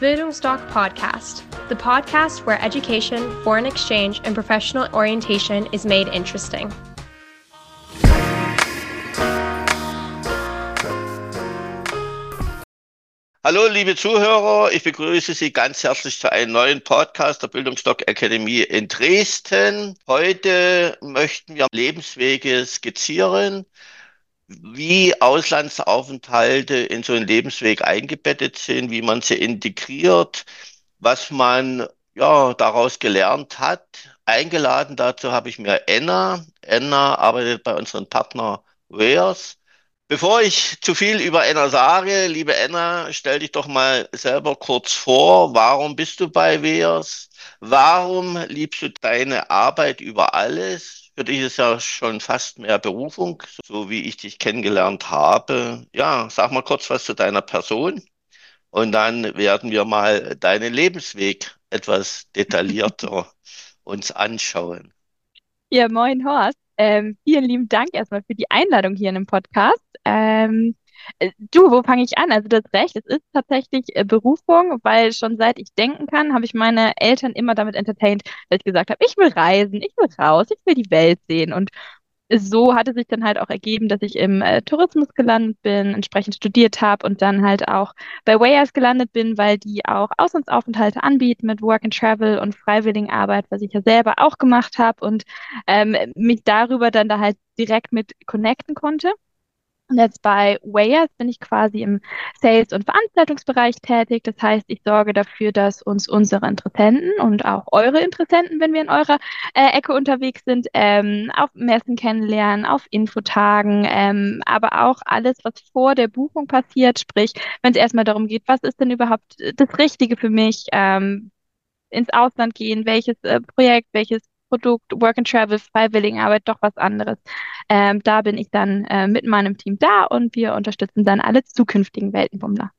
Bildungsdoc Podcast, the podcast where education, foreign exchange, and professional orientation is made interesting. Hallo, liebe Zuhörer, ich begrüße Sie ganz herzlich zu einem neuen Podcast der Bildungsdoc Akademie in Dresden. Heute möchten wir Lebenswege skizzieren wie Auslandsaufenthalte in so einen Lebensweg eingebettet sind, wie man sie integriert, was man ja daraus gelernt hat. Eingeladen dazu habe ich mir Enna. Enna arbeitet bei unserem Partner Wares. Bevor ich zu viel über Enna sage, liebe Enna, stell dich doch mal selber kurz vor. Warum bist du bei Wares? Warum liebst du deine Arbeit über alles? Für dich ist ja schon fast mehr Berufung, so wie ich dich kennengelernt habe. Ja, sag mal kurz was zu deiner Person und dann werden wir mal deinen Lebensweg etwas detaillierter uns anschauen. Ja, moin Horst. Ähm, vielen lieben Dank erstmal für die Einladung hier in dem Podcast. Ähm, äh, Du, wo fange ich an? Also das Recht, es ist tatsächlich äh, Berufung, weil schon seit ich denken kann, habe ich meine Eltern immer damit entertained, dass ich gesagt habe, ich will reisen, ich will raus, ich will die Welt sehen. Und so hat es sich dann halt auch ergeben, dass ich im äh, Tourismus gelandet bin, entsprechend studiert habe und dann halt auch bei Wayers gelandet bin, weil die auch Auslandsaufenthalte anbieten mit Work and Travel und Freiwilligenarbeit, was ich ja selber auch gemacht habe und ähm, mich darüber dann da halt direkt mit connecten konnte. Und jetzt bei Wayers bin ich quasi im Sales- und Veranstaltungsbereich tätig. Das heißt, ich sorge dafür, dass uns unsere Interessenten und auch eure Interessenten, wenn wir in eurer äh, Ecke unterwegs sind, ähm, auf Messen kennenlernen, auf Infotagen, ähm, aber auch alles, was vor der Buchung passiert. Sprich, wenn es erstmal darum geht, was ist denn überhaupt das Richtige für mich, ähm, ins Ausland gehen, welches äh, Projekt, welches Produkt, Work and Travel, Freiwilligenarbeit, doch was anderes. Ähm, da bin ich dann äh, mit meinem Team da und wir unterstützen dann alle zukünftigen Weltenbummler.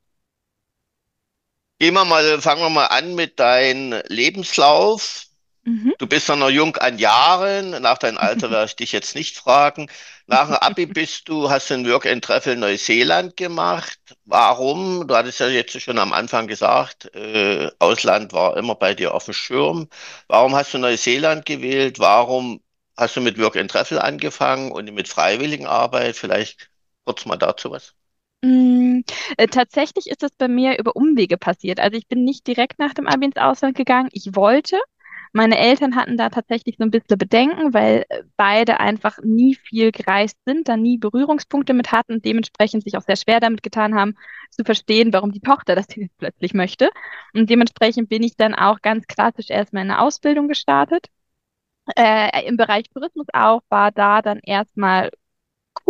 Gehen wir mal, fangen wir mal an mit deinem Lebenslauf. Mhm. Du bist ja noch jung an Jahren. Nach deinem Alter werde ich dich jetzt nicht fragen. Nach dem Abi bist du, hast du ein Work and Travel Neuseeland gemacht. Warum? Du hattest ja jetzt schon am Anfang gesagt, äh, Ausland war immer bei dir auf dem Schirm. Warum hast du Neuseeland gewählt? Warum hast du mit Work and Travel angefangen und mit Freiwilligenarbeit? Vielleicht kurz mal dazu was. Mm, äh, tatsächlich ist das bei mir über Umwege passiert. Also ich bin nicht direkt nach dem Abi ins Ausland gegangen. Ich wollte. Meine Eltern hatten da tatsächlich so ein bisschen Bedenken, weil äh, beide einfach nie viel gereist sind, da nie Berührungspunkte mit hatten und dementsprechend sich auch sehr schwer damit getan haben, zu verstehen, warum die Tochter das jetzt plötzlich möchte. Und dementsprechend bin ich dann auch ganz klassisch erstmal in eine Ausbildung gestartet. Äh, im Bereich Tourismus auch, war da dann erstmal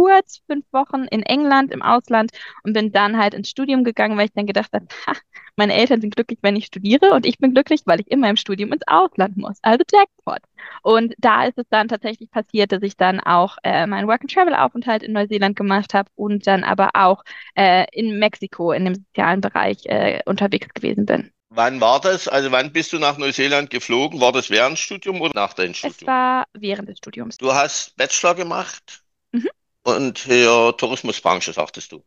kurz fünf Wochen in England im Ausland und bin dann halt ins Studium gegangen, weil ich dann gedacht habe, ha, meine Eltern sind glücklich, wenn ich studiere und ich bin glücklich, weil ich immer im Studium ins Ausland muss. Also Jackpot. Und da ist es dann tatsächlich passiert, dass ich dann auch äh, meinen Work-and-Travel-Aufenthalt in Neuseeland gemacht habe und dann aber auch äh, in Mexiko in dem sozialen Bereich äh, unterwegs gewesen bin. Wann war das? Also wann bist du nach Neuseeland geflogen? War das während des Studiums oder nach deinem Es Studium? war während des Studiums. Du hast Bachelor gemacht. Und hier Tourismusbranche, sagtest du.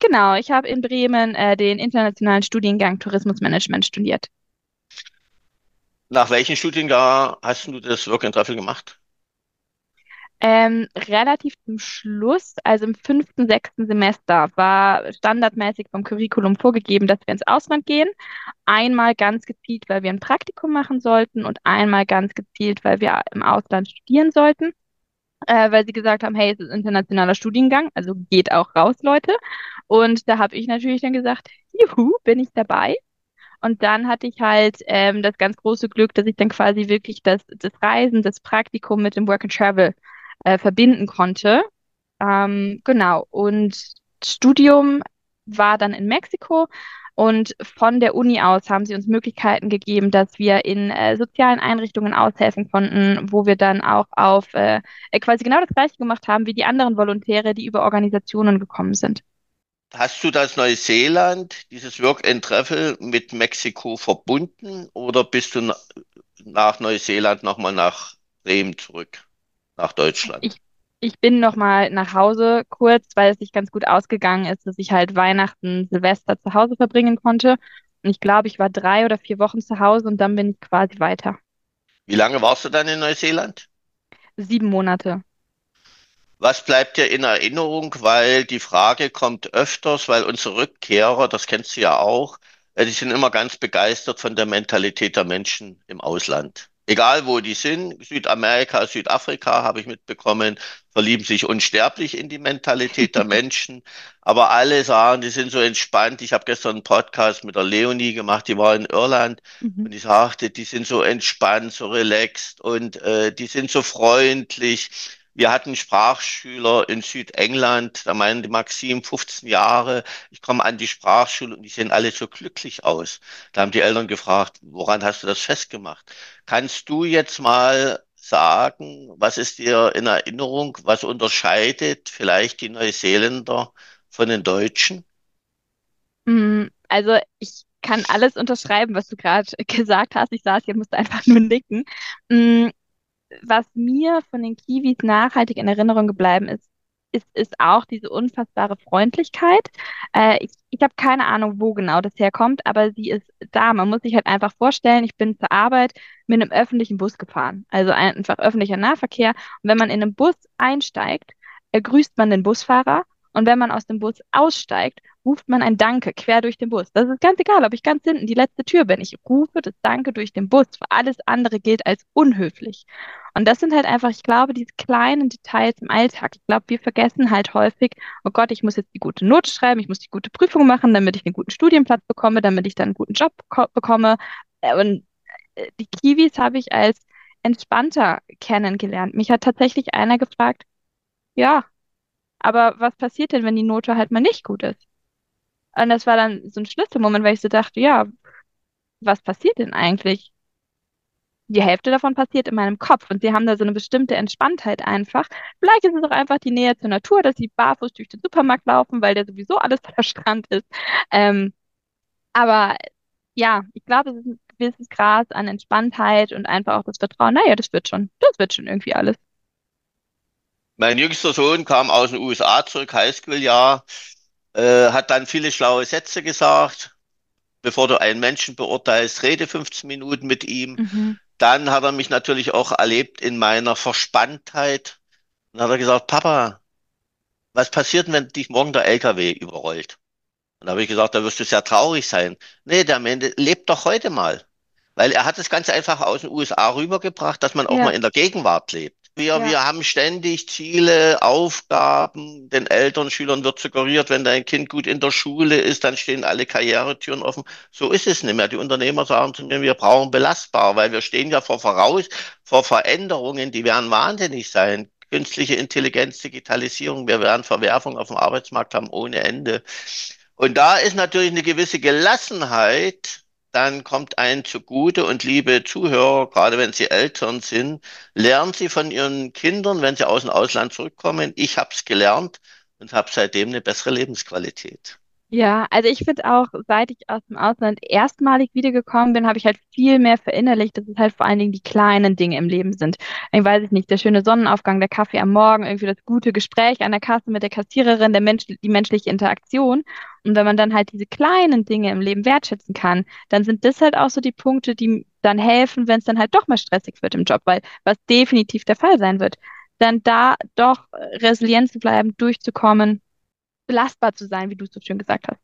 Genau, ich habe in Bremen äh, den internationalen Studiengang Tourismusmanagement studiert. Nach welchem Studiengang hast du das Work and Travel gemacht? Ähm, relativ zum Schluss, also im fünften, sechsten Semester, war standardmäßig vom Curriculum vorgegeben, dass wir ins Ausland gehen. Einmal ganz gezielt, weil wir ein Praktikum machen sollten und einmal ganz gezielt, weil wir im Ausland studieren sollten. Äh, weil sie gesagt haben, hey, es ist ein internationaler Studiengang, also geht auch raus, Leute. Und da habe ich natürlich dann gesagt, juhu, bin ich dabei. Und dann hatte ich halt ähm, das ganz große Glück, dass ich dann quasi wirklich das, das Reisen, das Praktikum mit dem Work and Travel äh, verbinden konnte. Ähm, genau. Und Studium war dann in Mexiko. Und von der Uni aus haben sie uns Möglichkeiten gegeben, dass wir in äh, sozialen Einrichtungen aushelfen konnten, wo wir dann auch auf äh, äh, quasi genau das Gleiche gemacht haben wie die anderen Volontäre, die über Organisationen gekommen sind. Hast du das Neuseeland, dieses Work and Travel mit Mexiko verbunden oder bist du na- nach Neuseeland nochmal nach Bremen zurück, nach Deutschland? Ich, ich bin noch mal nach Hause kurz, weil es sich ganz gut ausgegangen ist, dass ich halt Weihnachten, Silvester zu Hause verbringen konnte. Und ich glaube, ich war drei oder vier Wochen zu Hause und dann bin ich quasi weiter. Wie lange warst du dann in Neuseeland? Sieben Monate. Was bleibt dir in Erinnerung? Weil die Frage kommt öfters, weil unsere Rückkehrer, das kennst du ja auch, äh, die sind immer ganz begeistert von der Mentalität der Menschen im Ausland. Egal wo die sind, Südamerika, Südafrika, habe ich mitbekommen, verlieben sich unsterblich in die Mentalität der Menschen. Aber alle sagen, die sind so entspannt. Ich habe gestern einen Podcast mit der Leonie gemacht, die war in Irland Mhm. und die sagte, die sind so entspannt, so relaxed und äh, die sind so freundlich. Wir hatten Sprachschüler in Südengland, da meinte Maxim 15 Jahre, ich komme an die Sprachschule und die sehen alle so glücklich aus. Da haben die Eltern gefragt, woran hast du das festgemacht? Kannst du jetzt mal sagen, was ist dir in Erinnerung, was unterscheidet vielleicht die Neuseeländer von den Deutschen? Mm, Also ich kann alles unterschreiben, was du gerade gesagt hast. Ich saß hier, musste einfach nur nicken. Was mir von den Kiwis nachhaltig in Erinnerung geblieben ist, ist, ist auch diese unfassbare Freundlichkeit. Äh, ich ich habe keine Ahnung, wo genau das herkommt, aber sie ist da. Man muss sich halt einfach vorstellen, ich bin zur Arbeit mit einem öffentlichen Bus gefahren, also einfach öffentlicher Nahverkehr. Und wenn man in einen Bus einsteigt, äh, grüßt man den Busfahrer. Und wenn man aus dem Bus aussteigt, ruft man ein Danke quer durch den Bus. Das ist ganz egal, ob ich ganz hinten die letzte Tür bin. Ich rufe das Danke durch den Bus. Alles andere gilt als unhöflich. Und das sind halt einfach, ich glaube, diese kleinen Details im Alltag. Ich glaube, wir vergessen halt häufig, oh Gott, ich muss jetzt die gute Note schreiben, ich muss die gute Prüfung machen, damit ich einen guten Studienplatz bekomme, damit ich dann einen guten Job beko bekomme. Äh, Und äh, die Kiwis habe ich als entspannter kennengelernt. Mich hat tatsächlich einer gefragt, ja, aber was passiert denn, wenn die Note halt mal nicht gut ist? Und das war dann so ein Schlüsselmoment, weil ich so dachte, ja, was passiert denn eigentlich? Die Hälfte davon passiert in meinem Kopf und sie haben da so eine bestimmte Entspanntheit einfach. Vielleicht ist es auch einfach die Nähe zur Natur, dass sie barfuß durch den Supermarkt laufen, weil der sowieso alles voller Strand ist. Ähm, aber ja, ich glaube, es ist ein gewisses Gras an Entspanntheit und einfach auch das Vertrauen, naja, das wird schon, das wird schon irgendwie alles. Mein jüngster Sohn kam aus den USA zurück, Highschool-Jahr, äh, hat dann viele schlaue Sätze gesagt. Bevor du einen Menschen beurteilst, rede 15 Minuten mit ihm. Mhm. Dann hat er mich natürlich auch erlebt in meiner Verspanntheit. Dann hat er gesagt, Papa, was passiert wenn dich morgen der LKW überrollt? Und da habe ich gesagt, da wirst du sehr traurig sein. Nee, der Mensch lebt doch heute mal. Weil er hat es ganz einfach aus den USA rübergebracht, dass man auch Ja, mal in der Gegenwart lebt. Wir, ja, wir haben ständig Ziele, Aufgaben. Den Eltern, Schülern wird suggeriert, wenn dein Kind gut in der Schule ist, dann stehen alle Karrieretüren offen. So ist es nicht mehr. Die Unternehmer sagen zu mir, wir brauchen belastbar, weil wir stehen ja vor voraus, vor Veränderungen, die werden wahnsinnig sein. Künstliche Intelligenz, Digitalisierung, wir werden Verwerfungen auf dem Arbeitsmarkt haben ohne Ende. Und da ist natürlich eine gewisse Gelassenheit, dann kommt einen zugute. Und liebe Zuhörer, gerade wenn Sie Eltern sind, lernen Sie von Ihren Kindern, wenn sie aus dem Ausland zurückkommen. Ich habe es gelernt und habe seitdem eine bessere Lebensqualität. Ja, also ich finde auch, seit ich aus dem Ausland erstmalig wiedergekommen bin, habe ich halt viel mehr verinnerlicht, dass es halt vor allen Dingen die kleinen Dinge im Leben sind. Ich weiß ich nicht, der schöne Sonnenaufgang, der Kaffee am Morgen, irgendwie das gute Gespräch an der Kasse mit der Kassiererin, der Mensch, die menschliche Interaktion. Und wenn man dann halt diese kleinen Dinge im Leben wertschätzen kann, dann sind das halt auch so die Punkte, die dann helfen, wenn es dann halt doch mal stressig wird im Job, weil was definitiv der Fall sein wird, dann da doch äh, resilient zu bleiben, durchzukommen belastbar zu sein, wie du so schön gesagt hast.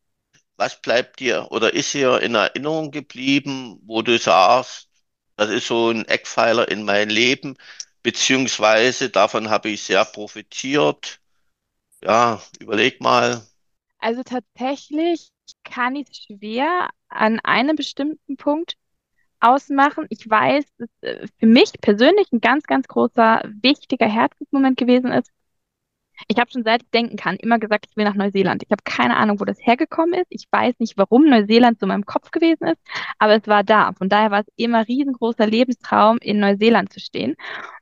Was bleibt dir oder ist dir in Erinnerung geblieben, wo du sagst, das ist so ein Eckpfeiler in mein Leben, beziehungsweise davon habe ich sehr profitiert? Ja, überleg mal. Also tatsächlich kann ich es schwer an einem bestimmten Punkt ausmachen. Ich weiß, dass äh, für mich persönlich ein ganz, ganz großer, wichtiger Herzensmoment gewesen ist. Ich habe schon seit ich denken kann immer gesagt, ich will nach Neuseeland. Ich habe keine Ahnung, wo das hergekommen ist. Ich weiß nicht, warum Neuseeland so in meinem Kopf gewesen ist, aber es war da. Von daher war es immer riesengroßer Lebenstraum, in Neuseeland zu stehen.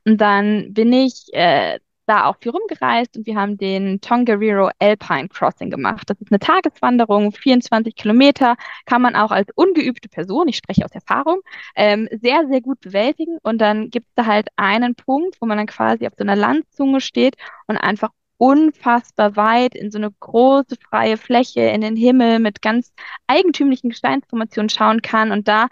Und dann bin ich äh, da auch viel rumgereist und wir haben den Tongariro Alpine Crossing gemacht. Das ist eine Tageswanderung, 24 Kilometer, kann man auch als ungeübte Person, ich spreche aus Erfahrung, ähm, sehr, sehr gut bewältigen. Und dann gibt es da halt einen Punkt, wo man dann quasi auf so einer Landzunge steht und einfach unfassbar weit in so eine große freie Fläche in den Himmel mit ganz eigentümlichen Gesteinsformationen schauen kann. Und da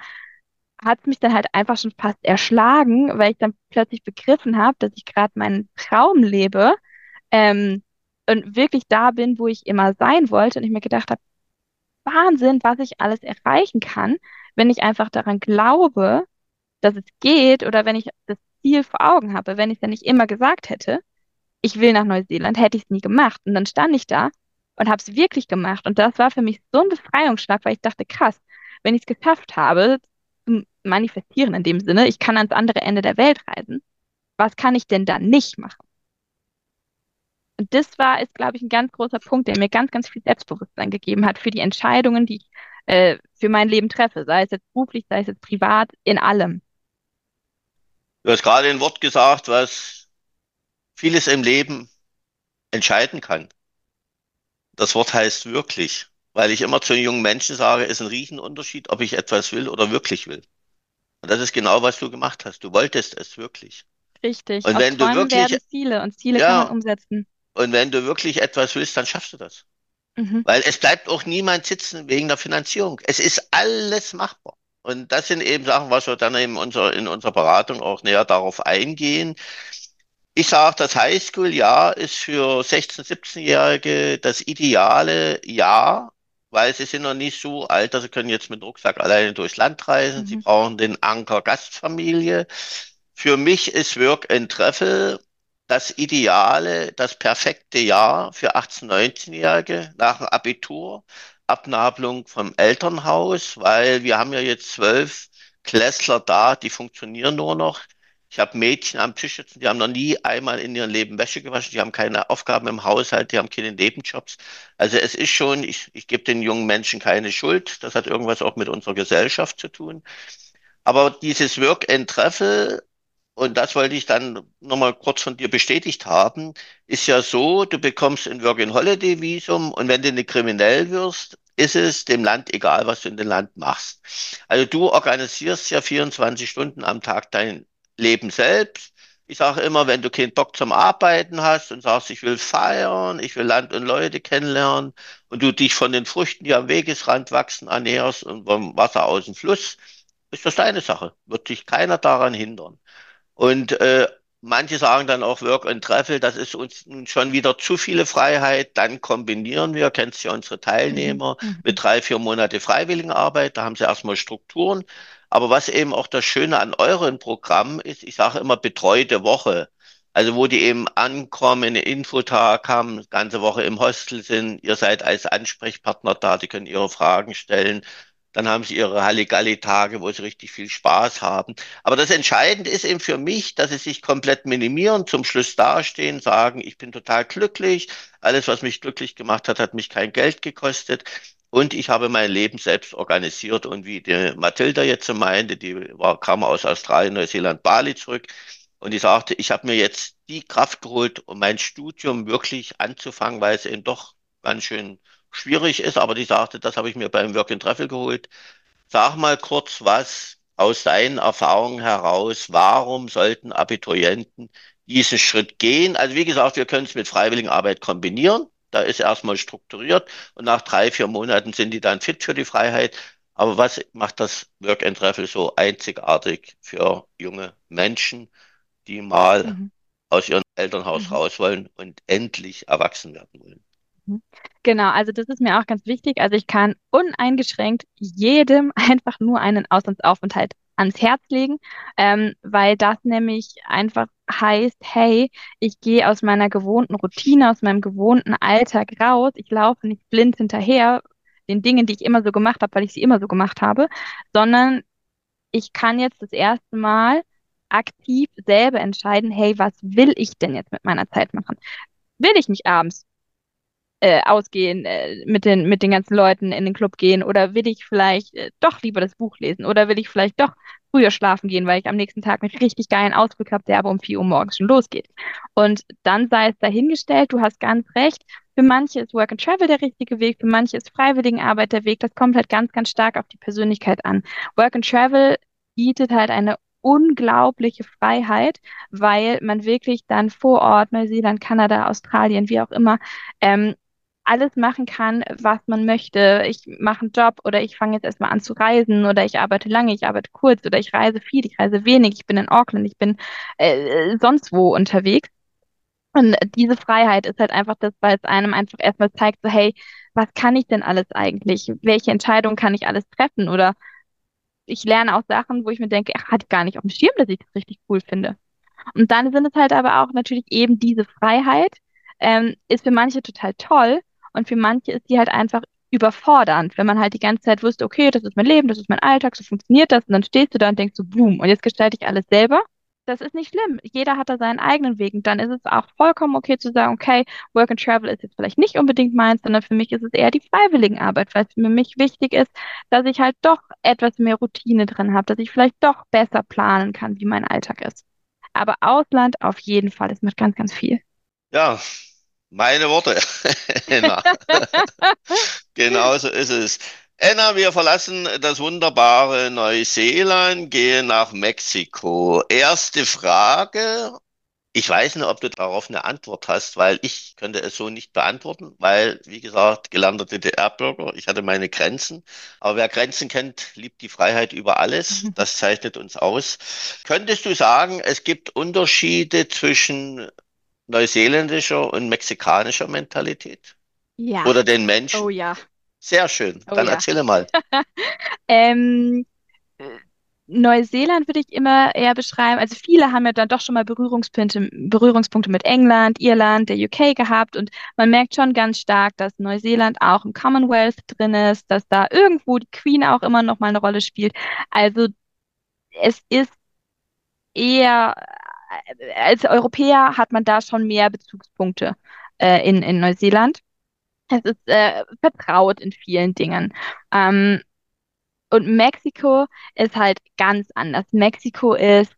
hat es mich dann halt einfach schon fast erschlagen, weil ich dann plötzlich begriffen habe, dass ich gerade meinen Traum lebe ähm, und wirklich da bin, wo ich immer sein wollte. Und ich mir gedacht habe, Wahnsinn, was ich alles erreichen kann, wenn ich einfach daran glaube, dass es geht oder wenn ich das Ziel vor Augen habe. Wenn ich es ja nicht immer gesagt hätte, ich will nach Neuseeland, hätte ich es nie gemacht. Und dann stand ich da und habe es wirklich gemacht. Und das war für mich so ein Befreiungsschlag, weil ich dachte, krass, wenn ich es geschafft habe, zu manifestieren in dem Sinne, ich kann ans andere Ende der Welt reisen, was kann ich denn da nicht machen? Und das war, ist, glaube ich, ein ganz großer Punkt, der mir ganz, ganz viel Selbstbewusstsein gegeben hat für die Entscheidungen, die ich äh, für mein Leben treffe, sei es jetzt beruflich, sei es jetzt privat, in allem. Du hast gerade ein Wort gesagt, was vieles im Leben entscheiden kann. Das Wort heißt wirklich, weil ich immer zu jungen Menschen sage, es ist ein Riesenunterschied, ob ich etwas will oder wirklich will. Und das ist genau, was du gemacht hast. Du wolltest es wirklich. Richtig. Und Aus wenn du Träumen wirklich, werden Ziele und Ziele ja, kann man umsetzen. und wenn du wirklich etwas willst, dann schaffst du das. Mhm. Weil es bleibt auch niemand sitzen wegen der Finanzierung. Es ist alles machbar. Und das sind eben Sachen, was wir dann eben unser, in unserer Beratung auch näher darauf eingehen. Ich sage, das Highschool-Jahr ist für 16-, 17-Jährige das ideale Jahr, weil sie sind noch nicht so alt, dass sie können jetzt mit dem Rucksack alleine durchs Land reisen. Sie Mhm. brauchen den Anker Gastfamilie. Für mich ist Work and Travel das ideale, das perfekte Jahr für 18-, 19-Jährige nach dem Abitur, Abnabelung vom Elternhaus, weil wir haben ja jetzt zwölf Klässler da, die funktionieren nur noch. Ich habe Mädchen am Tisch sitzen, die haben noch nie einmal in ihrem Leben Wäsche gewaschen, die haben keine Aufgaben im Haushalt, die haben keine Nebenjobs. Also es ist schon, ich, ich gebe den jungen Menschen keine Schuld. Das hat irgendwas auch mit unserer Gesellschaft zu tun. Aber dieses Work and Travel, und das wollte ich dann nochmal kurz von dir bestätigt haben, ist ja so, du bekommst ein Work and Holiday Visum und wenn du nicht kriminell wirst, ist es dem Land egal, was du in dem Land machst. Also du organisierst ja 24 Stunden am Tag dein Leben selbst. Ich sage immer, wenn du keinen Bock zum Arbeiten hast und sagst, ich will feiern, ich will Land und Leute kennenlernen und du dich von den Früchten, die am Wegesrand wachsen, ernährst und vom Wasser aus dem Fluss, ist das deine Sache. Wird dich keiner daran hindern. Und äh, manche sagen dann auch Work and Travel, das ist uns nun schon wieder zu viele Freiheit. Dann kombinieren wir, kennst ja unsere Mhm. Teilnehmer, Mhm. mit drei, vier Monate Freiwilligenarbeit. Da haben sie erstmal Strukturen. Aber was eben auch das Schöne an euren Programmen ist, ich sage immer betreute Woche. Also wo die eben ankommen, einen Infotag haben, ganze Woche im Hostel sind, ihr seid als Ansprechpartner da, die können ihre Fragen stellen. Dann haben sie ihre Halligalli-Tage, wo sie richtig viel Spaß haben. Aber das Entscheidende ist eben für mich, dass sie sich komplett minimieren, zum Schluss dastehen, sagen, ich bin total glücklich. Alles, was mich glücklich gemacht hat, hat mich kein Geld gekostet. Und ich habe mein Leben selbst organisiert. Und wie die Mathilda jetzt meinte, die war, kam aus Australien, Neuseeland, Bali zurück. Und die sagte, ich habe mir jetzt die Kraft geholt, um mein Studium wirklich anzufangen, weil es eben doch ganz schön schwierig ist. Aber die sagte, das habe ich mir beim Work and Travel geholt. Sag mal kurz was aus deinen Erfahrungen heraus. Warum sollten Abiturienten diesen Schritt gehen? Also wie gesagt, wir können es mit Freiwilligenarbeit kombinieren. Da ist erstmal strukturiert und nach drei, vier Monaten sind die dann fit für die Freiheit. Aber was macht das Work and Travel so einzigartig für junge Menschen, die mal Mhm. aus ihrem Elternhaus Mhm. raus wollen und endlich erwachsen werden wollen? Mhm. Genau, also das ist mir auch ganz wichtig. Also ich kann uneingeschränkt jedem einfach nur einen Auslandsaufenthalt ans Herz legen, ähm, weil das nämlich einfach heißt, hey, ich gehe aus meiner gewohnten Routine, aus meinem gewohnten Alltag raus. Ich laufe nicht blind hinterher den Dingen, die ich immer so gemacht habe, weil ich sie immer so gemacht habe, sondern ich kann jetzt das erste Mal aktiv selber entscheiden, hey, was will ich denn jetzt mit meiner Zeit machen? Will ich mich abends äh, ausgehen, äh, mit den, mit den ganzen Leuten in den Club gehen? Oder will ich vielleicht äh, doch lieber das Buch lesen? Oder will ich vielleicht doch früher schlafen gehen, weil ich am nächsten Tag einen richtig geilen Ausflug habe, der aber um 4 Uhr morgens schon losgeht? Und dann sei es dahingestellt, du hast ganz recht. Für manche ist Work and Travel der richtige Weg, für manche ist Freiwilligenarbeit der Weg. Das kommt halt ganz, ganz stark auf die Persönlichkeit an. Work and Travel bietet halt eine unglaubliche Freiheit, weil man wirklich dann vor Ort, Neuseeland, Kanada, Australien, wie auch immer, ähm, alles machen kann, was man möchte. Ich mache einen Job oder ich fange jetzt erstmal an zu reisen oder ich arbeite lange, ich arbeite kurz oder ich reise viel, ich reise wenig, ich bin in Auckland, ich bin äh, sonst wo unterwegs. Und diese Freiheit ist halt einfach das, weil es einem einfach erstmal zeigt, so, hey, was kann ich denn alles eigentlich? Welche Entscheidungen kann ich alles treffen? Oder ich lerne auch Sachen, wo ich mir denke, ach, hatte ich gar nicht auf dem Schirm, dass ich das richtig cool finde. Und dann sind es halt aber auch natürlich eben diese Freiheit, ähm, ist für manche total toll und für manche ist die halt einfach überfordernd, wenn man halt die ganze Zeit wusste, okay, das ist mein Leben, das ist mein Alltag, so funktioniert das und dann stehst du da und denkst so, boom, und jetzt gestalte ich alles selber das ist nicht schlimm. Jeder hat da seinen eigenen Weg. Und dann ist es auch vollkommen okay zu sagen, okay, Work and Travel ist jetzt vielleicht nicht unbedingt meins, sondern für mich ist es eher die Freiwilligenarbeit, weil es für mich wichtig ist, dass ich halt doch etwas mehr Routine drin habe, dass ich vielleicht doch besser planen kann, wie mein Alltag ist. Aber Ausland auf jeden Fall, es macht ganz, ganz viel. Ja, meine Worte. genau so ist es. Anna, wir verlassen das wunderbare Neuseeland, gehen nach Mexiko. Erste Frage. Ich weiß nicht, ob du darauf eine Antwort hast, weil ich könnte es so nicht beantworten, weil, wie gesagt, gelernter DDR-Bürger, ich hatte meine Grenzen. Aber wer Grenzen kennt, liebt die Freiheit über alles. Das zeichnet uns aus. Könntest du sagen, es gibt Unterschiede zwischen neuseeländischer und mexikanischer Mentalität? Ja. Oder den Menschen? Oh ja. Sehr schön. Oh Dann ja. erzähle mal. Ähm, äh, Neuseeland würde ich immer eher beschreiben. Also viele haben ja dann doch schon mal Berührungspunkte, Berührungspunkte mit England, Irland, der UK gehabt und man merkt schon ganz stark, dass Neuseeland auch im Commonwealth drin ist, dass da irgendwo die Queen auch immer noch mal eine Rolle spielt. Also es ist eher, als Europäer hat man da schon mehr Bezugspunkte äh, in, in Neuseeland. Es ist äh, vertraut in vielen Dingen. Ähm, und Mexiko ist halt ganz anders. Mexiko ist,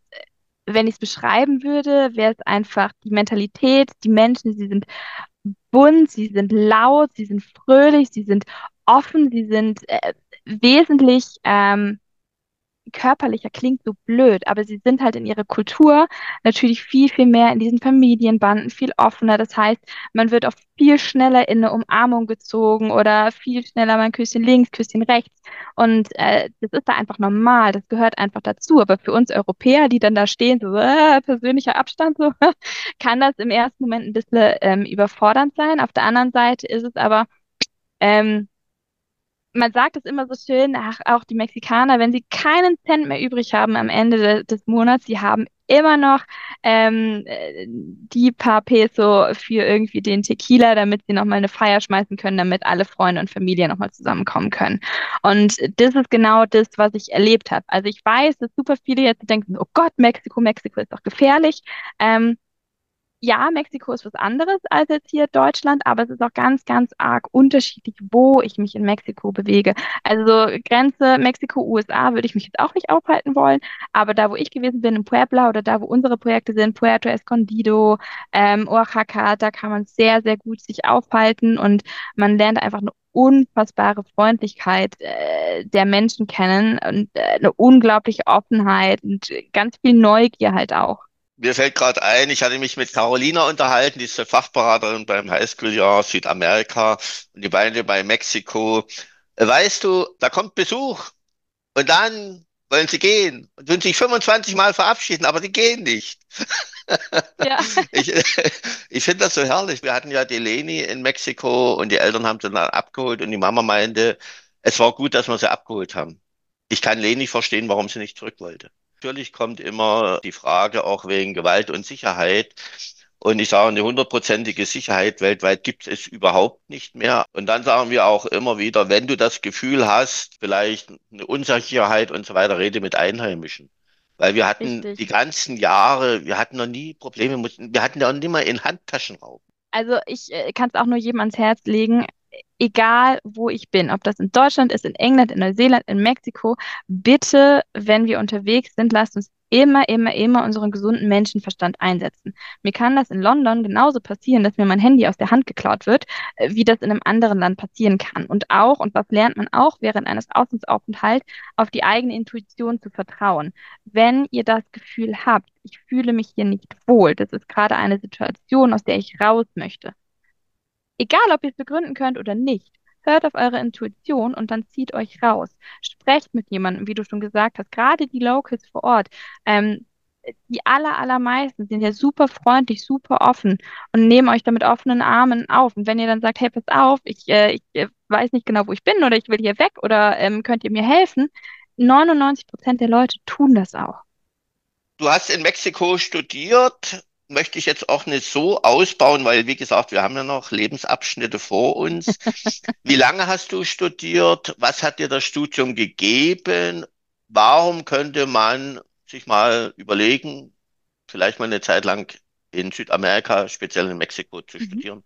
wenn ich es beschreiben würde, wäre es einfach die Mentalität, die Menschen, sie sind bunt, sie sind laut, sie sind fröhlich, sie sind offen, sie sind äh, wesentlich ähm, körperlicher klingt so blöd, aber sie sind halt in ihrer Kultur natürlich viel, viel mehr in diesen Familienbanden, viel offener. Das heißt, man wird auch viel schneller in eine Umarmung gezogen oder viel schneller mal ein Küsschen links, Küsschen rechts. Und äh, das ist da einfach normal, das gehört einfach dazu. Aber für uns Europäer, die dann da stehen, so äh, persönlicher Abstand, so, kann das im ersten Moment ein bisschen ähm, überfordernd sein. Auf der anderen Seite ist es aber ähm, man sagt es immer so schön, ach, auch die Mexikaner, wenn sie keinen Cent mehr übrig haben am Ende de, des Monats, sie haben immer noch ähm, äh, die paar Peso für irgendwie den Tequila, damit sie nochmal eine Feier schmeißen können, damit alle Freunde und Familie nochmal zusammenkommen können. Und das ist genau das, was ich erlebt habe. Also ich weiß, dass super viele jetzt denken, oh Gott, Mexiko, Mexiko ist doch gefährlich. Ähm, ja, Mexiko ist was anderes als jetzt hier Deutschland, aber es ist auch ganz, ganz arg unterschiedlich, wo ich mich in Mexiko bewege. Also Grenze Mexiko-USA würde ich mich jetzt auch nicht aufhalten wollen, aber da, wo ich gewesen bin, in Puebla oder da, wo unsere Projekte sind, Puerto Escondido, ähm, Oaxaca, da kann man sehr, sehr gut sich aufhalten und man lernt einfach eine unfassbare Freundlichkeit äh, der Menschen kennen und äh, eine unglaubliche Offenheit und ganz viel Neugier halt auch. Mir fällt gerade ein, ich hatte mich mit Carolina unterhalten, die ist eine Fachberaterin beim Highschool-Jahr Südamerika und die beide bei Mexiko. Äh, Weißt du, da kommt Besuch und dann wollen sie gehen und würden sich 25 Mal verabschieden, aber die gehen nicht. Ja. Ich, ich finde das so herrlich. Wir hatten ja die Leni in Mexiko und die Eltern haben sie dann abgeholt und die Mama meinte, es war gut, dass wir sie abgeholt haben. Ich kann Leni verstehen, warum sie nicht zurück wollte. Natürlich kommt immer die Frage auch wegen Gewalt und Sicherheit. Und ich sage, eine hundertprozentige Sicherheit weltweit gibt es überhaupt nicht mehr. Und dann sagen wir auch immer wieder, wenn du das Gefühl hast, vielleicht eine Unsicherheit und so weiter, rede mit Einheimischen. Weil wir hatten Richtig. die ganzen Jahre, wir hatten noch nie Probleme, wir hatten ja noch nie mal in Handtaschenraub. Also ich äh, kann es auch nur jedem ans Herz legen, egal wo ich bin, ob das in Deutschland ist, in England, in Neuseeland, in Mexiko, bitte, wenn wir unterwegs sind, lasst uns immer, immer, immer unseren gesunden Menschenverstand einsetzen. Mir kann das in London genauso passieren, dass mir mein Handy aus der Hand geklaut wird, äh, wie das in einem anderen Land passieren kann. Und auch, und was lernt man auch während eines Auslandsaufenthalts, auf die eigene Intuition zu vertrauen. Wenn ihr das Gefühl habt, ich fühle mich hier nicht wohl, das ist gerade eine Situation, aus der ich raus möchte. Egal, ob ihr es begründen könnt oder nicht, hört auf eure Intuition und dann zieht euch raus. Sprecht mit jemandem, wie du schon gesagt hast, gerade die Locals vor Ort. Ähm, die aller, allermeisten sind ja super freundlich, super offen und nehmen euch da mit offenen Armen auf. Und wenn ihr dann sagt, hey, pass auf, ich, äh, ich äh, weiß nicht genau, wo ich bin oder ich will hier weg oder ähm, könnt ihr mir helfen, 99 Prozent der Leute tun das auch. Du hast in Mexiko studiert möchte ich jetzt auch nicht so ausbauen, weil, wie gesagt, wir haben ja noch Lebensabschnitte vor uns. Wie lange hast du studiert? Was hat dir das Studium gegeben? Warum könnte man sich mal überlegen, vielleicht mal eine Zeit lang in Südamerika, speziell in Mexiko, zu mhm. studieren?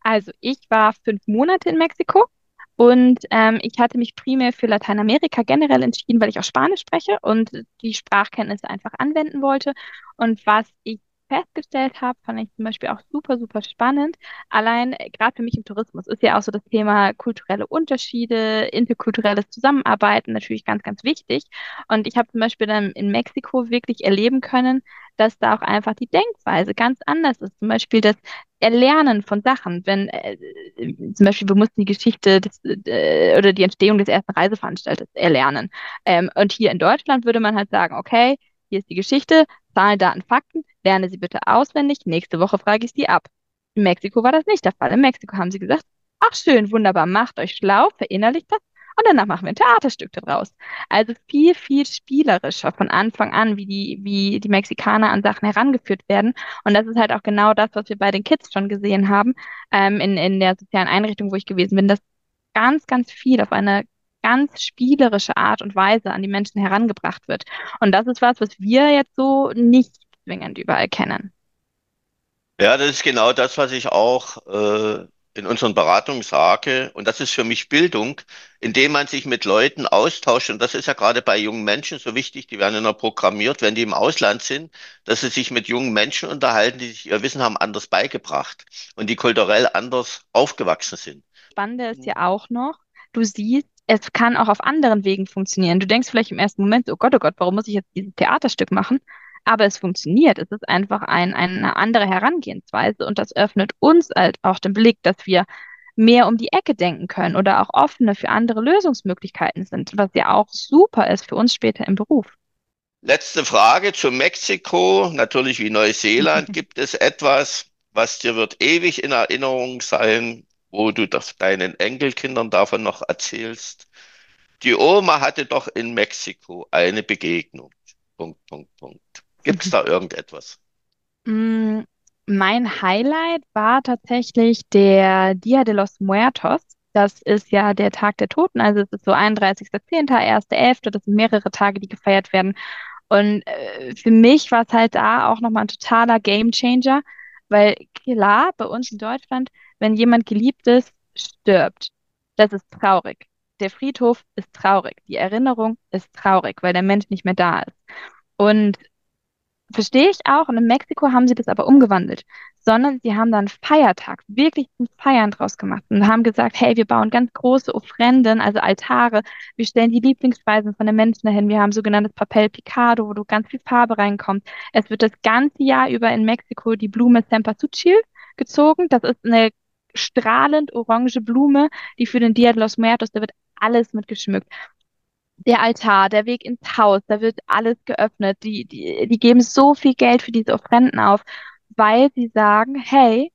Also ich war fünf Monate in Mexiko und ähm, ich hatte mich primär für Lateinamerika generell entschieden, weil ich auch Spanisch spreche und die Sprachkenntnisse einfach anwenden wollte. Und was ich festgestellt habe, fand ich zum Beispiel auch super, super spannend. Allein äh, gerade für mich im Tourismus ist ja auch so das Thema kulturelle Unterschiede, interkulturelles Zusammenarbeiten natürlich ganz, ganz wichtig. Und ich habe zum Beispiel dann in Mexiko wirklich erleben können, dass da auch einfach die Denkweise ganz anders ist. Zum Beispiel das Erlernen von Sachen. Wenn äh, zum Beispiel wir mussten die Geschichte des, äh, oder die Entstehung des ersten Reiseveranstalters erlernen. Ähm, und hier in Deutschland würde man halt sagen, okay, hier ist die Geschichte, Zahlen, Daten, Fakten, lerne sie bitte auswendig, nächste Woche frage ich sie ab. In Mexiko war das nicht der Fall. In Mexiko haben sie gesagt, ach schön, wunderbar, macht euch schlau, verinnerlicht das und danach machen wir ein Theaterstück daraus. Also viel, viel spielerischer von Anfang an, wie die, wie die Mexikaner an Sachen herangeführt werden. Und das ist halt auch genau das, was wir bei den Kids schon gesehen haben, ähm, in, in der sozialen Einrichtung, wo ich gewesen bin, dass ganz, ganz viel auf eine ganz spielerische Art und Weise an die Menschen herangebracht wird. Und das ist was, was wir jetzt so nicht zwingend überall kennen. Ja, das ist genau das, was ich auch äh, in unseren Beratungen sage. Und das ist für mich Bildung, indem man sich mit Leuten austauscht. Und das ist ja gerade bei jungen Menschen so wichtig. Die werden ja noch programmiert, wenn die im Ausland sind, dass sie sich mit jungen Menschen unterhalten, die sich ihr Wissen haben anders beigebracht und die kulturell anders aufgewachsen sind. Spannende ist ja auch noch, du siehst, es kann auch auf anderen Wegen funktionieren. Du denkst vielleicht im ersten Moment, oh Gott, oh Gott, warum muss ich jetzt dieses Theaterstück machen? Aber es funktioniert. Es ist einfach ein, eine andere Herangehensweise und das öffnet uns halt auch den Blick, dass wir mehr um die Ecke denken können oder auch offener für andere Lösungsmöglichkeiten sind, was ja auch super ist für uns später im Beruf. Letzte Frage zu Mexiko, natürlich wie Neuseeland. Gibt es etwas, was dir wird ewig in Erinnerung sein, wo du das deinen Enkelkindern davon noch erzählst. Die Oma hatte doch in Mexiko eine Begegnung. Punkt, Punkt, Punkt. Gibt es da irgendetwas? Mm, mein Highlight war tatsächlich der Dia de los Muertos. Das ist ja der Tag der Toten, also es ist so 31.10., 1.11., das sind mehrere Tage, die gefeiert werden. Und äh, für mich war es halt da auch nochmal ein totaler Gamechanger, weil klar, bei uns in Deutschland wenn jemand Geliebtes stirbt. Das ist traurig. Der Friedhof ist traurig. Die Erinnerung ist traurig, weil der Mensch nicht mehr da ist. Und verstehe ich auch. Und in Mexiko haben sie das aber umgewandelt, sondern sie haben dann Feiertag wirklich zum Feiern draus gemacht und haben gesagt, hey, wir bauen ganz große Offrenden, also Altare. Wir stellen die Lieblingsspeisen von den Menschen dahin. Wir haben sogenanntes Papel Picado, wo du ganz viel Farbe reinkommt. Es wird das ganze Jahr über in Mexiko die Blume Cempasúchil gezogen. Das ist eine strahlend orange Blume, die für den Dia de los Muertos, da wird alles mit geschmückt. Der Altar, der Weg ins Haus, da wird alles geöffnet. Die, die, die geben so viel Geld für diese Offrenden auf, weil sie sagen, hey,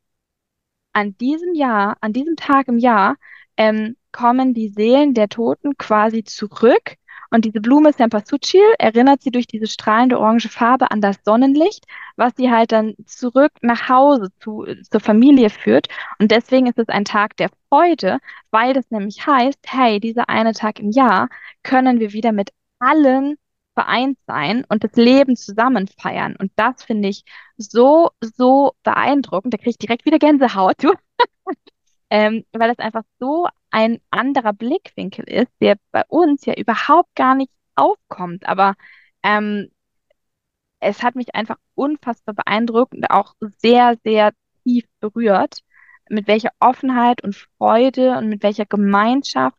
an diesem Jahr, an diesem Tag im Jahr, ähm, kommen die Seelen der Toten quasi zurück und diese Blume Cempasúchil erinnert sie durch diese strahlende orange Farbe an das Sonnenlicht, was sie halt dann zurück nach Hause zu, zur Familie führt. Und deswegen ist es ein Tag der Freude, weil das nämlich heißt, hey, dieser eine Tag im Jahr können wir wieder mit allen vereint sein und das Leben zusammen feiern. Und das finde ich so, so beeindruckend. Da kriege ich direkt wieder Gänsehaut, du. ähm, weil das einfach so ein anderer Blickwinkel ist, der bei uns ja überhaupt gar nicht aufkommt. Aber ähm, es hat mich einfach unfassbar beeindruckt und auch sehr, sehr tief berührt, mit welcher Offenheit und Freude und mit welcher Gemeinschaft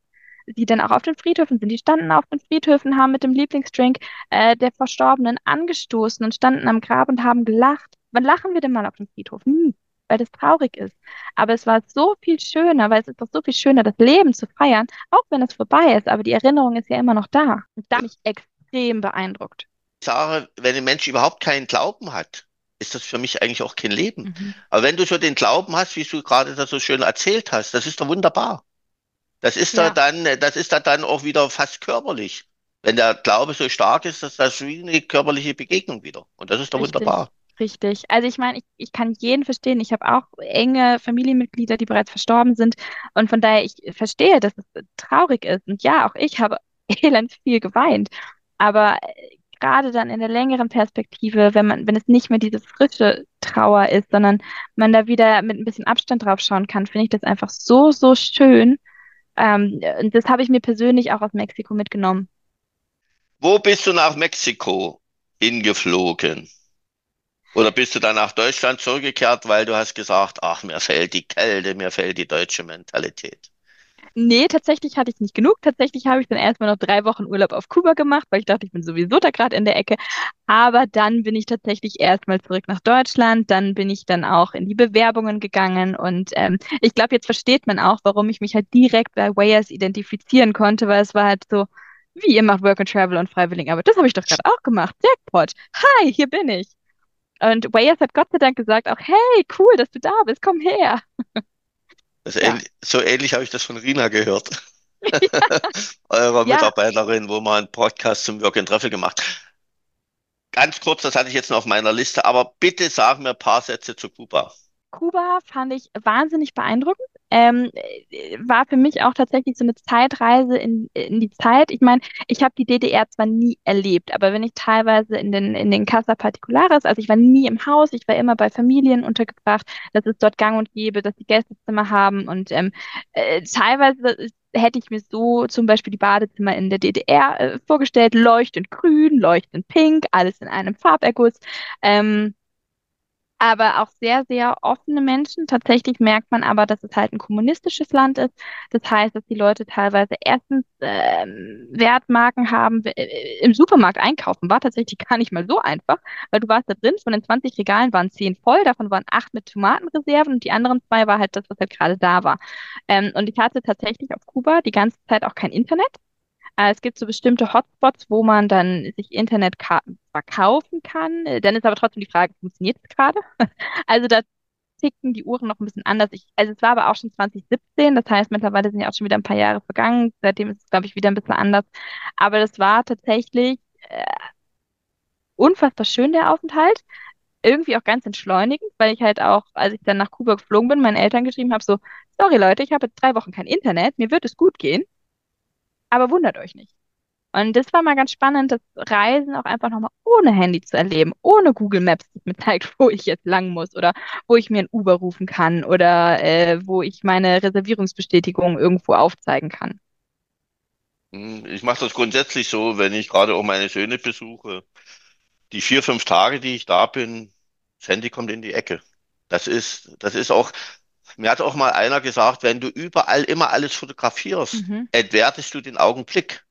die dann auch auf den Friedhöfen sind. Die standen auf den Friedhöfen, haben mit dem Lieblingsdrink äh, der Verstorbenen angestoßen und standen am Grab und haben gelacht. Wann lachen wir denn mal auf dem Friedhof? Nie, weil das traurig ist. Aber es war so viel schöner, weil es ist doch so viel schöner, das Leben zu feiern, auch wenn es vorbei ist. Aber die Erinnerung ist ja immer noch da. Und da mich extrem beeindruckt. Ich sage, wenn ein Mensch überhaupt keinen Glauben hat, ist das für mich eigentlich auch kein Leben. Mhm. Aber wenn du so den Glauben hast, wie du gerade das so schön erzählt hast, das ist doch wunderbar. Das ist ja. da dann, das ist da dann auch wieder fast körperlich. Wenn der Glaube so stark ist, dass das wie eine körperliche Begegnung wieder. Und das ist doch Richtig. wunderbar. Richtig. Also ich meine, ich, ich kann jeden verstehen. Ich habe auch enge Familienmitglieder, die bereits verstorben sind. Und von daher, ich verstehe, dass es traurig ist. Und ja, auch ich habe elend viel geweint. Aber äh, gerade dann in der längeren Perspektive, wenn man, wenn es nicht mehr diese frische Trauer ist, sondern man da wieder mit ein bisschen Abstand drauf schauen kann, finde ich das einfach so, so schön. Ähm, und das habe ich mir persönlich auch aus Mexiko mitgenommen. Wo bist du nach Mexiko hingeflogen? Oder bist du dann nach Deutschland zurückgekehrt, weil du hast gesagt, ach, mir fehlt die Kälte, mir fehlt die deutsche Mentalität? Nee, tatsächlich hatte ich nicht genug. Tatsächlich habe ich dann erstmal noch drei Wochen Urlaub auf Kuba gemacht, weil ich dachte, ich bin sowieso da gerade in der Ecke. Aber dann bin ich tatsächlich erstmal zurück nach Deutschland. Dann bin ich dann auch in die Bewerbungen gegangen. Und ähm, ich glaube, jetzt versteht man auch, warum ich mich halt direkt bei Wayers identifizieren konnte, weil es war halt so, wie ihr macht Work and Travel und Freiwilligenarbeit. Das habe ich doch gerade auch gemacht. Jackpot. Hi, hier bin ich. Und Wayers hat Gott sei Dank gesagt auch, hey, cool, dass du da bist, komm her. Ja. Ähnlich, so ähnlich habe ich das von Rina gehört. Ja. Eurer ja. Mitarbeiterin, wo man einen Podcast zum Work and Travel gemacht. Ganz kurz, das hatte ich jetzt noch auf meiner Liste, aber bitte sag mir ein paar Sätze zu Kuba. Kuba fand ich wahnsinnig beeindruckend. Ähm, war für mich auch tatsächlich so eine Zeitreise in, in die Zeit. Ich meine, ich habe die DDR zwar nie erlebt, aber wenn ich teilweise in den, in den Casa Particulares, also ich war nie im Haus, ich war immer bei Familien untergebracht, dass es dort gang und gäbe, dass die Gästezimmer haben und ähm, äh, teilweise hätte ich mir so zum Beispiel die Badezimmer in der DDR äh, vorgestellt, leuchtend grün, leuchtend pink, alles in einem Farberguss. Ähm, aber auch sehr, sehr offene Menschen. Tatsächlich merkt man aber, dass es halt ein kommunistisches Land ist. Das heißt, dass die Leute teilweise erstens ähm, Wertmarken haben. Äh, Im Supermarkt einkaufen war tatsächlich gar nicht mal so einfach, weil du warst da drin, von den 20 Regalen waren 10 voll, davon waren 8 mit Tomatenreserven und die anderen zwei war halt das, was halt gerade da war. Ähm, und ich hatte tatsächlich auf Kuba die ganze Zeit auch kein Internet. Äh, es gibt so bestimmte Hotspots, wo man dann sich Internetkarten verkaufen kann. Äh, dann ist aber trotzdem die Frage, funktioniert es gerade? Also da ticken die Uhren noch ein bisschen anders. Ich, also es war aber auch schon 2017, das heißt, mittlerweile sind ja auch schon wieder ein paar Jahre vergangen. Seitdem ist es, glaube ich, wieder ein bisschen anders. Aber das war tatsächlich äh, unfassbar schön, der Aufenthalt. Irgendwie auch ganz entschleunigend, weil ich halt auch, als ich dann nach Kuba geflogen bin, meinen Eltern geschrieben habe, so, sorry Leute, ich habe jetzt drei Wochen kein Internet, mir wird es gut gehen aber wundert euch nicht. Und das war mal ganz spannend, das Reisen auch einfach nochmal ohne Handy zu erleben, ohne Google Maps, das mir zeigt, wo ich jetzt lang muss oder wo ich mir ein Uber rufen kann oder äh, wo ich meine Reservierungsbestätigung irgendwo aufzeigen kann. Hm, ich mache das grundsätzlich so, wenn ich gerade auch meine Söhne besuche. Die vier, fünf Tage, die ich da bin, das Handy kommt in die Ecke. Das ist, das ist auch, mir hat auch mal einer gesagt, wenn du überall immer alles fotografierst, mhm. entwertest du den Augenblick.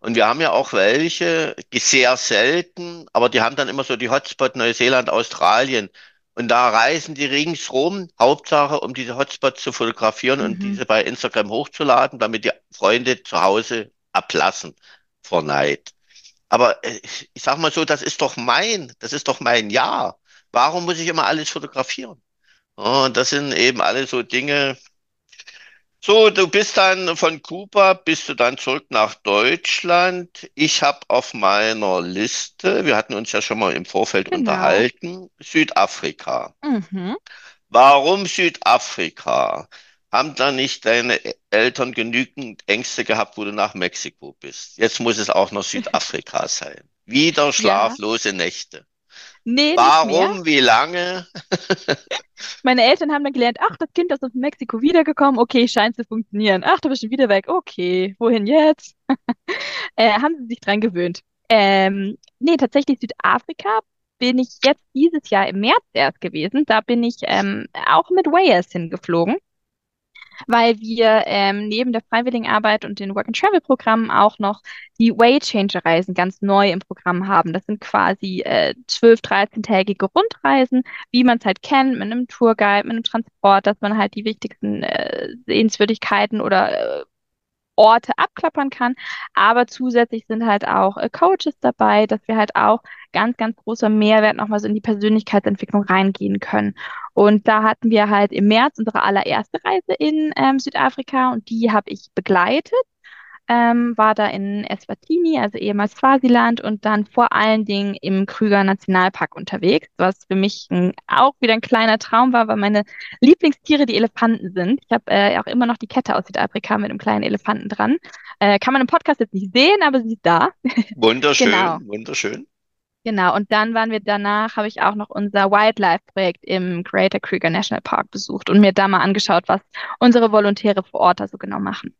Und wir haben ja auch welche, sehr selten, aber die haben dann immer so die Hotspot Neuseeland, Australien. Und da reisen die ringsrum, Hauptsache, um diese Hotspots zu fotografieren mhm. und diese bei Instagram hochzuladen, damit die Freunde zu Hause ablassen vor Neid. Aber äh, ich sag mal so, das ist doch mein, das ist doch mein Jahr. Warum muss ich immer alles fotografieren? Und das sind eben alle so Dinge. So, du bist dann von Kuba, bist du dann zurück nach Deutschland. Ich habe auf meiner Liste, wir hatten uns ja schon mal im Vorfeld genau. unterhalten, Südafrika. Mhm. Warum Südafrika? Haben da nicht deine Eltern genügend Ängste gehabt, wo du nach Mexiko bist? Jetzt muss es auch noch Südafrika sein. Wieder schlaflose ja. Nächte. Nee, Warum? Wie lange? Meine Eltern haben dann gelernt, ach, das Kind ist aus Mexiko wiedergekommen, okay, scheint zu funktionieren. Ach, du bist schon wieder weg, okay, wohin jetzt? äh, haben sie sich dran gewöhnt. Ähm, nee, tatsächlich Südafrika bin ich jetzt dieses Jahr im März erst gewesen. Da bin ich ähm, auch mit Wales hingeflogen weil wir ähm, neben der Freiwilligenarbeit und den Work-and-Travel-Programmen auch noch die Way-Changer-Reisen ganz neu im Programm haben. Das sind quasi äh, 12, 13-tägige Rundreisen, wie man es halt kennt, mit einem Tourguide, mit einem Transport, dass man halt die wichtigsten äh, Sehenswürdigkeiten oder äh, Orte abklappern kann. Aber zusätzlich sind halt auch äh, Coaches dabei, dass wir halt auch ganz, ganz großer Mehrwert nochmal so in die Persönlichkeitsentwicklung reingehen können. Und da hatten wir halt im März unsere allererste Reise in ähm, Südafrika und die habe ich begleitet ähm, war da in Eswatini, also ehemals Swasiland, und dann vor allen Dingen im Krüger Nationalpark unterwegs, was für mich ein, auch wieder ein kleiner Traum war, weil meine Lieblingstiere die Elefanten sind. Ich habe äh, auch immer noch die Kette aus Südafrika mit einem kleinen Elefanten dran. Äh, kann man im Podcast jetzt nicht sehen, aber sie ist da. Wunderschön, genau. wunderschön. Genau, und dann waren wir danach, habe ich auch noch unser Wildlife-Projekt im Greater Krüger National Park besucht und mir da mal angeschaut, was unsere Volontäre vor Ort da so genau machen.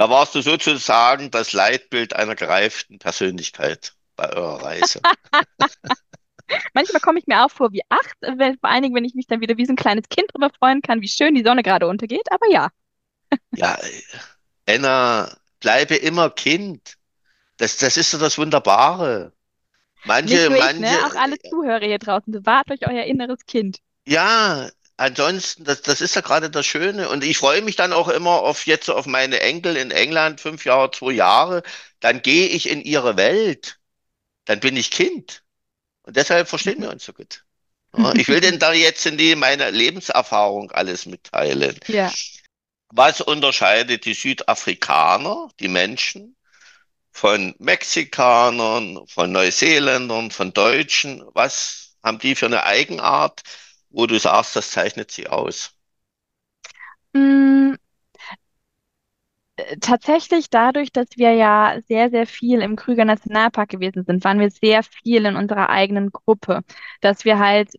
Da warst du sozusagen das Leitbild einer gereiften Persönlichkeit bei eurer Reise. Manchmal komme ich mir auch vor wie acht, wenn, vor allen Dingen, wenn ich mich dann wieder wie so ein kleines Kind darüber freuen kann, wie schön die Sonne gerade untergeht, aber ja. ja, Anna, bleibe immer Kind. Das, das ist so das Wunderbare. Manche, Nicht nur ich, ne? manche, ne? Auch alle Zuhörer hier draußen, bewahrt euch euer inneres Kind. Ja, ansonsten, das, das ist ja gerade das Schöne. Und ich freue mich dann auch immer auf jetzt auf meine Enkel in England, fünf Jahre, zwei Jahre. Dann gehe ich in ihre Welt. Dann bin ich Kind. Und deshalb verstehen wir uns so gut. Ja, ich will denn da jetzt in die meine Lebenserfahrung alles mitteilen. Ja. Was unterscheidet die Südafrikaner, die Menschen, von Mexikanern, von Neuseeländern, von Deutschen? Was haben die für eine Eigenart? Wo du sagst, das zeichnet sie aus? Mm, äh, tatsächlich dadurch, dass wir ja sehr, sehr viel im Krüger Nationalpark gewesen sind, waren wir sehr viel in unserer eigenen Gruppe, dass wir halt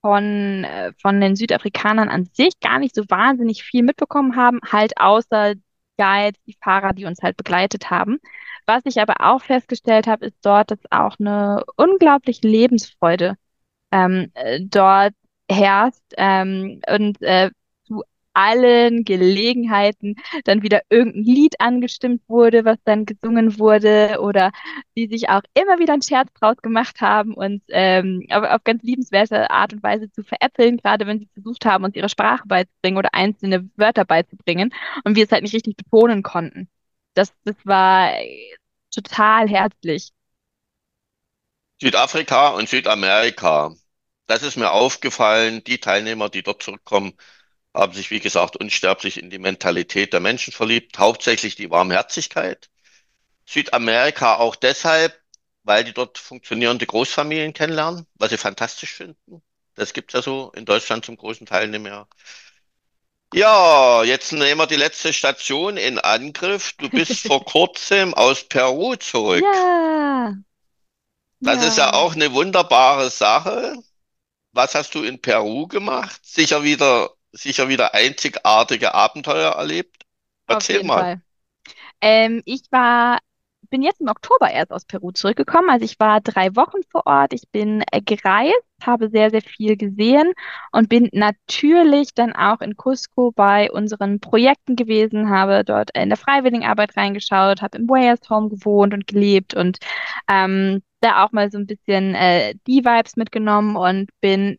von, äh, von den Südafrikanern an sich gar nicht so wahnsinnig viel mitbekommen haben, halt außer Guides, die Fahrer, die uns halt begleitet haben. Was ich aber auch festgestellt habe, ist dort, dass auch eine unglaubliche Lebensfreude ähm, äh, dort herrscht ähm, und äh, zu allen Gelegenheiten dann wieder irgendein Lied angestimmt wurde, was dann gesungen wurde oder die sich auch immer wieder einen Scherz draus gemacht haben und ähm, aber auf ganz liebenswerte Art und Weise zu veräppeln, gerade wenn sie versucht haben, uns ihre Sprache beizubringen oder einzelne Wörter beizubringen und wir es halt nicht richtig betonen konnten. Das, das war total herzlich. Südafrika und Südamerika das ist mir aufgefallen. Die Teilnehmer, die dort zurückkommen, haben sich, wie gesagt, unsterblich in die Mentalität der Menschen verliebt, hauptsächlich die Warmherzigkeit. Südamerika auch deshalb, weil die dort funktionierende Großfamilien kennenlernen, was sie fantastisch finden. Das gibt es ja so in Deutschland zum großen Teil nicht mehr. Ja, jetzt nehmen wir die letzte Station in Angriff. Du bist vor kurzem aus Peru zurück. Ja. Das ja. ist ja auch eine wunderbare Sache. Was hast du in Peru gemacht? Sicher wieder, sicher wieder einzigartige Abenteuer erlebt? Erzähl mal. Ähm, ich war, bin jetzt im Oktober erst aus Peru zurückgekommen. Also ich war drei Wochen vor Ort. Ich bin äh, gereist, habe sehr, sehr viel gesehen und bin natürlich dann auch in Cusco bei unseren Projekten gewesen, habe dort in der Freiwilligenarbeit reingeschaut, habe im Wayers Home gewohnt und gelebt und ähm, da auch mal so ein bisschen äh, die Vibes mitgenommen und bin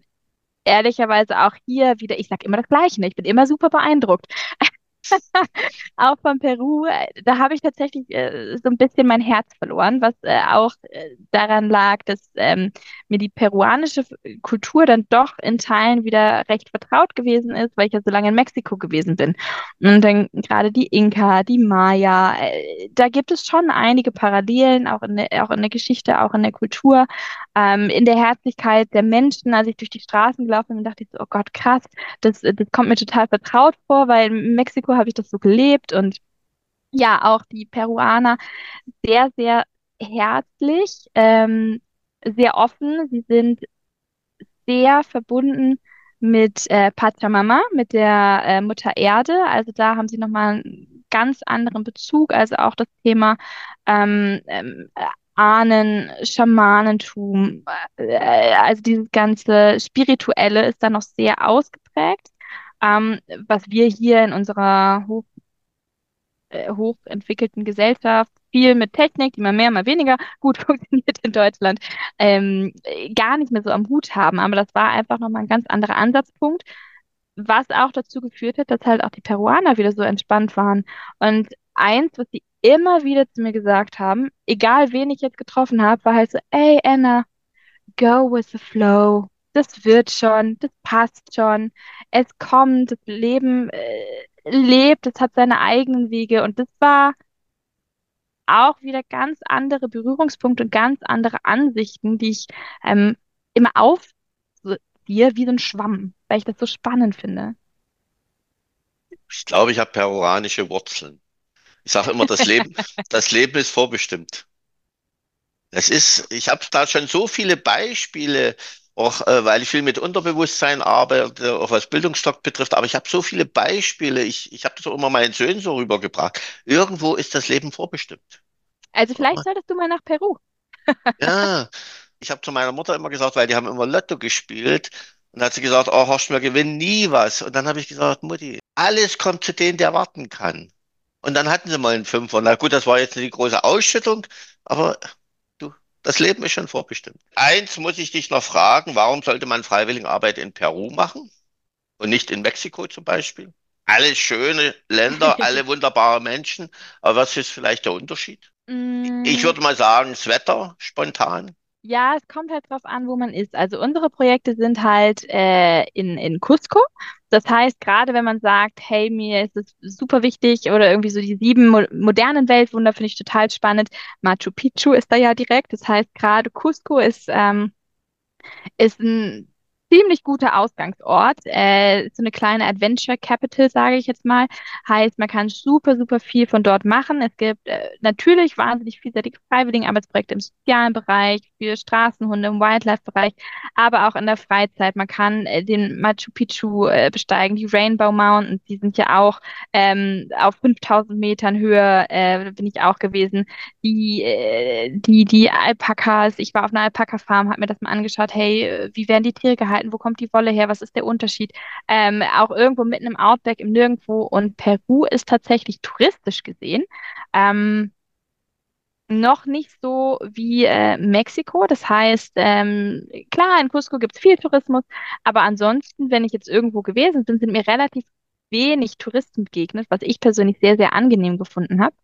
ehrlicherweise auch hier wieder, ich sag immer das Gleiche, ne? ich bin immer super beeindruckt. auch von Peru, äh, da habe ich tatsächlich äh, so ein bisschen mein Herz verloren, was äh, auch äh, daran lag, dass ähm, mir die peruanische Kultur dann doch in Teilen wieder recht vertraut gewesen ist, weil ich ja so lange in Mexiko gewesen bin. Und dann gerade die Inka, die Maya, äh, da gibt es schon einige Parallelen, auch in der, auch in der Geschichte, auch in der Kultur, ähm, in der Herzlichkeit der Menschen. Als ich durch die Straßen gelaufen bin, dachte ich so, oh Gott, krass, das, das kommt mir total vertraut vor, weil in Mexiko habe ich das so gelebt und ja, auch die Peruaner sehr, sehr herzlich, ähm, sehr offen. Sie sind sehr verbunden mit äh, Pachamama, mit der äh, Mutter Erde. Also da haben sie nochmal einen ganz anderen Bezug. Also auch das Thema ähm, ähm, Ahnen, Schamanentum, äh, also dieses ganze Spirituelle ist da noch sehr ausgeprägt. Ähm, was wir hier in unserer hoch, äh, hochentwickelten Gesellschaft viel mit Technik, die mal mehr, mal weniger gut funktioniert in Deutschland, ähm, gar nicht mehr so am Hut haben. Aber das war einfach nochmal ein ganz anderer Ansatzpunkt, was auch dazu geführt hat, dass halt auch die Peruaner wieder so entspannt waren. Und eins, was sie immer wieder zu mir gesagt haben, egal wen ich jetzt getroffen habe, war halt so, ey Anna, go with the flow. Das wird schon, das passt schon. Es kommt, das Leben äh, lebt, es hat seine eigenen Wege. Und das war auch wieder ganz andere Berührungspunkte und ganz andere Ansichten, die ich ähm, immer aufziehe, wie so ein Schwamm, weil ich das so spannend finde. Ich glaube, ich habe peruanische Wurzeln. Ich sage immer, das Leben, das Leben ist vorbestimmt. Das ist, ich habe da schon so viele Beispiele, auch äh, weil ich viel mit Unterbewusstsein arbeite, auch was Bildungsstock betrifft, aber ich habe so viele Beispiele, ich, ich habe das auch immer meinen Söhnen so rübergebracht. Irgendwo ist das Leben vorbestimmt. Also vielleicht solltest du mal nach Peru. Ja, ich habe zu meiner Mutter immer gesagt, weil die haben immer Lotto gespielt, und dann hat sie gesagt, oh Horst, wir gewinnen nie was. Und dann habe ich gesagt, Mutti, alles kommt zu denen, der warten kann. Und dann hatten sie mal einen Fünfer. Na gut, das war jetzt nicht die große Ausschüttung, aber das Leben ist schon vorbestimmt. Eins muss ich dich noch fragen, warum sollte man Freiwilligenarbeit in Peru machen und nicht in Mexiko zum Beispiel? Alle schöne Länder, alle wunderbare Menschen, aber was ist vielleicht der Unterschied? Mm. Ich würde mal sagen, das Wetter spontan. Ja, es kommt halt drauf an, wo man ist. Also unsere Projekte sind halt äh, in, in Cusco. Das heißt, gerade wenn man sagt, hey, mir ist es super wichtig oder irgendwie so die sieben mo modernen Weltwunder finde ich total spannend. Machu Picchu ist da ja direkt. Das heißt, gerade Cusco ist, ähm, ist ein ziemlich guter Ausgangsort. Äh, so eine kleine Adventure Capital, sage ich jetzt mal. Heißt, man kann super, super viel von dort machen. Es gibt äh, natürlich wahnsinnig vielseitige Freiwilligenarbeitsprojekte im sozialen Bereich, für Straßenhunde im Wildlife-Bereich, aber auch in der Freizeit. Man kann äh, den Machu Picchu äh, besteigen, die Rainbow Mountains, die sind ja auch ähm, auf 5000 Metern Höhe, äh, bin ich auch gewesen. Die, äh, die, die Alpakas, ich war auf einer Alpaka-Farm, habe mir das mal angeschaut, hey, äh, wie werden die Tiere gehalten? wo kommt die Wolle her, was ist der Unterschied? Ähm, auch irgendwo mitten im Outback, im Nirgendwo. Und Peru ist tatsächlich touristisch gesehen. Ähm, noch nicht so wie äh, Mexiko. Das heißt, ähm, klar, in Cusco gibt es viel Tourismus, aber ansonsten, wenn ich jetzt irgendwo gewesen bin, sind mir relativ wenig Touristen begegnet, was ich persönlich sehr, sehr angenehm gefunden habe.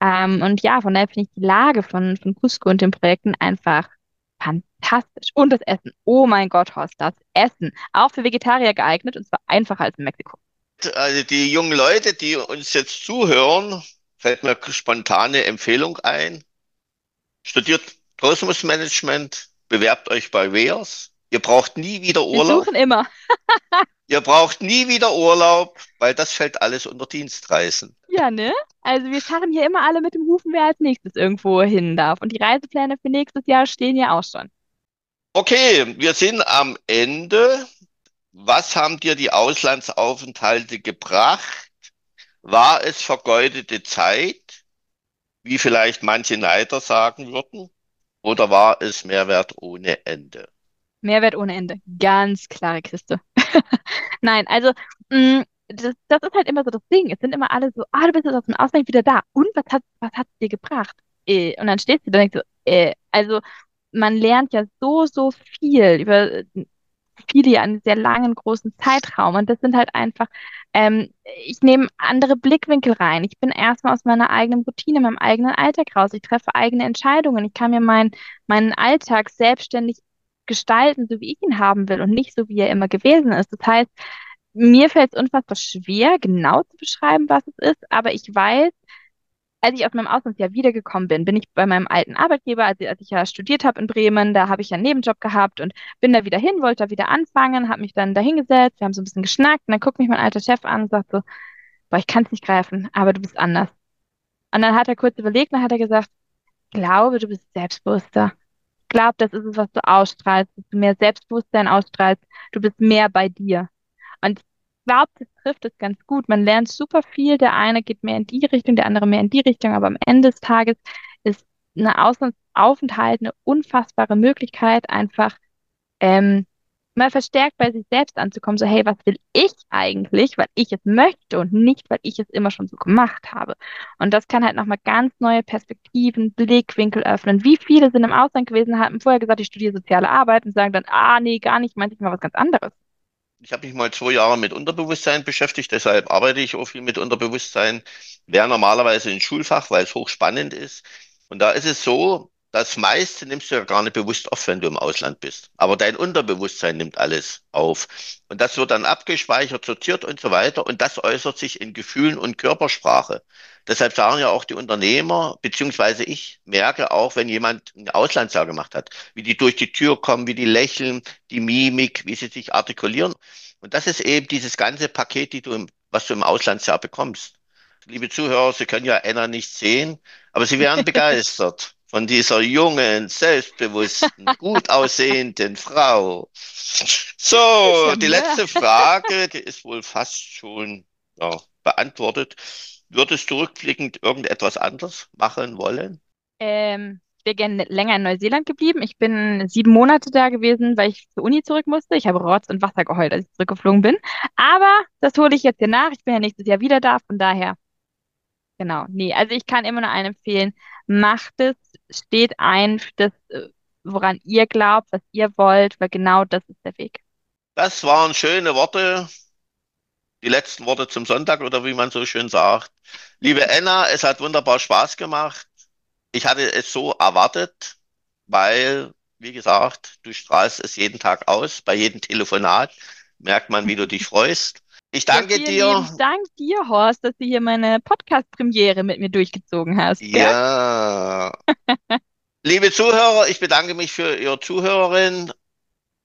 Ähm, und ja, von daher finde ich die Lage von, von Cusco und den Projekten einfach fantastisch. Und das Essen. Oh mein Gott, Horst, das Essen. Auch für Vegetarier geeignet und zwar einfacher als in Mexiko. Also die jungen Leute, die uns jetzt zuhören, fällt mir spontane Empfehlung ein. Studiert Tourismusmanagement, bewerbt euch bei WEARS. Ihr braucht nie wieder Urlaub. Wir suchen immer. Ihr braucht nie wieder Urlaub, weil das fällt alles unter Dienstreisen. Ja, ne? Also wir scharren hier immer alle mit dem Hufen, wer als nächstes irgendwo hin darf. Und die Reisepläne für nächstes Jahr stehen ja auch schon. Okay, wir sind am Ende. Was haben dir die Auslandsaufenthalte gebracht? War es vergeudete Zeit, wie vielleicht manche Neider sagen würden? Oder war es Mehrwert ohne Ende? Mehrwert ohne Ende. Ganz klare Kiste. Nein, also mh, mm, das, das ist halt immer so das Ding. Es sind immer alle so, ah, du bist jetzt aus dem Ausland wieder da. Und was hat was hat's dir gebracht? Äh, und dann stehst du da und denkst so, äh, also man lernt ja so, so viel über viele ja einen sehr langen, großen Zeitraum. Und das sind halt einfach, ähm, ich nehme andere Blickwinkel rein. Ich bin erstmal aus meiner eigenen Routine, meinem eigenen Alltag raus. Ich treffe eigene Entscheidungen. Ich kann mir mein, meinen Alltag selbstständig gestalten, so wie ich ihn haben will und nicht so, wie er immer gewesen ist. Das heißt, mir fällt es unfassbar schwer, genau zu beschreiben, was es ist, aber ich weiß, als ich aus meinem Auslandsjahr wiedergekommen bin, bin ich bei meinem alten Arbeitgeber, als, als ich ja studiert habe in Bremen, da habe ich ja einen Nebenjob gehabt und bin da wieder hin, wollte da wieder anfangen, habe mich dann da hingesetzt, wir haben so ein bisschen geschnackt und dann guckt mich mein alter Chef an und sagt so, boah, ich kann es nicht greifen, aber du bist anders. Und dann hat er kurz überlegt, dann hat er gesagt, glaube, du bist selbstbewusster. Ich glaube, das ist es, was du ausstrahlst, dass du mehr Selbstbewusstsein ausstrahlst, du bist mehr bei dir. Und glaube, das trifft es ganz gut. Man lernt super viel. Der eine geht mehr in die Richtung, der andere mehr in die Richtung. Aber am Ende des Tages ist eine Auslandsaufenthalt eine unfassbare Möglichkeit, einfach ähm, mal verstärkt bei sich selbst anzukommen, so hey, was will ich eigentlich, weil ich es möchte und nicht, weil ich es immer schon so gemacht habe. Und das kann halt nochmal ganz neue Perspektiven, Blickwinkel öffnen. Wie viele sind im Ausland gewesen, haben vorher gesagt, ich studiere soziale Arbeit und sagen dann, ah, nee, gar nicht, meinte ich mal was ganz anderes. Ich habe mich mal zwei Jahre mit Unterbewusstsein beschäftigt, deshalb arbeite ich auch viel mit Unterbewusstsein. Wäre normalerweise ein Schulfach, weil es hochspannend ist. Und da ist es so, das meiste nimmst du ja gar nicht bewusst auf, wenn du im Ausland bist. Aber dein Unterbewusstsein nimmt alles auf. Und das wird dann abgespeichert, sortiert und so weiter. Und das äußert sich in Gefühlen und Körpersprache. Deshalb sagen ja auch die Unternehmer, beziehungsweise ich merke auch, wenn jemand ein Auslandsjahr gemacht hat, wie die durch die Tür kommen, wie die lächeln, die Mimik, wie sie sich artikulieren. Und das ist eben dieses ganze Paket, die du im, was du im Auslandsjahr bekommst. Liebe Zuhörer, Sie können ja Anna nicht sehen, aber Sie wären begeistert von dieser jungen, selbstbewussten, gut aussehenden Frau. So, die letzte Frage, die ist wohl fast schon ja, beantwortet. Würdest du rückblickend irgendetwas anderes machen wollen? Ähm, ich wäre gerne länger in Neuseeland geblieben. Ich bin sieben Monate da gewesen, weil ich zur Uni zurück musste. Ich habe Rotz und Wasser geheult, als ich zurückgeflogen bin. Aber das hole ich jetzt hier nach. Ich bin ja nächstes Jahr wieder da, von daher. Genau, nee, also ich kann immer nur einen empfehlen. Macht es, steht ein für das, äh, woran ihr glaubt, was ihr wollt, weil genau das ist der Weg. Das waren schöne Worte, die letzten Worte zum Sonntag oder wie man so schön sagt. Liebe Anna, es hat wunderbar Spaß gemacht. Ich hatte es so erwartet, weil, wie gesagt, du strahlst es jeden Tag aus, bei jedem Telefonat merkt man, wie du dich freust. Ich danke ja, dir. Lieben Dank dir, Horst, dass du hier meine Podcast-Premiere mit mir durchgezogen hast. Ja. Liebe Zuhörer, ich bedanke mich für Ihre Zuhörerin.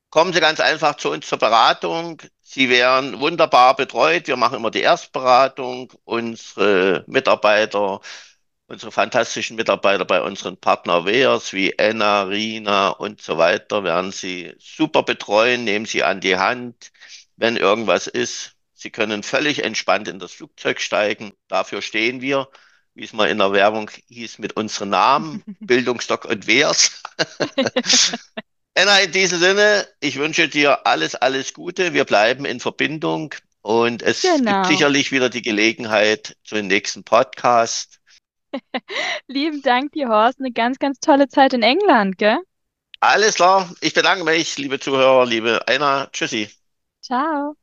Kommen Sie ganz einfach zu uns zur Beratung. Sie werden wunderbar betreut. Wir machen immer die Erstberatung. Unsere Mitarbeiter, unsere fantastischen Mitarbeiter bei unseren Partner Weers wie Anna, Rina und so weiter werden Sie super betreuen, nehmen Sie an die Hand, wenn irgendwas ist. Sie können völlig entspannt in das Flugzeug steigen. Dafür stehen wir, wie es mal in der Werbung hieß, mit unseren Namen, Bildungsstock und Wehrs. Anna, in diesem Sinne, ich wünsche dir alles, alles Gute. Wir bleiben in Verbindung und es genau. gibt sicherlich wieder die Gelegenheit zu dem nächsten Podcast. Lieben Dank dir, Horst. Eine ganz, ganz tolle Zeit in England, gell? Alles klar. Ich bedanke mich, liebe Zuhörer, liebe Anna. Tschüssi. Ciao.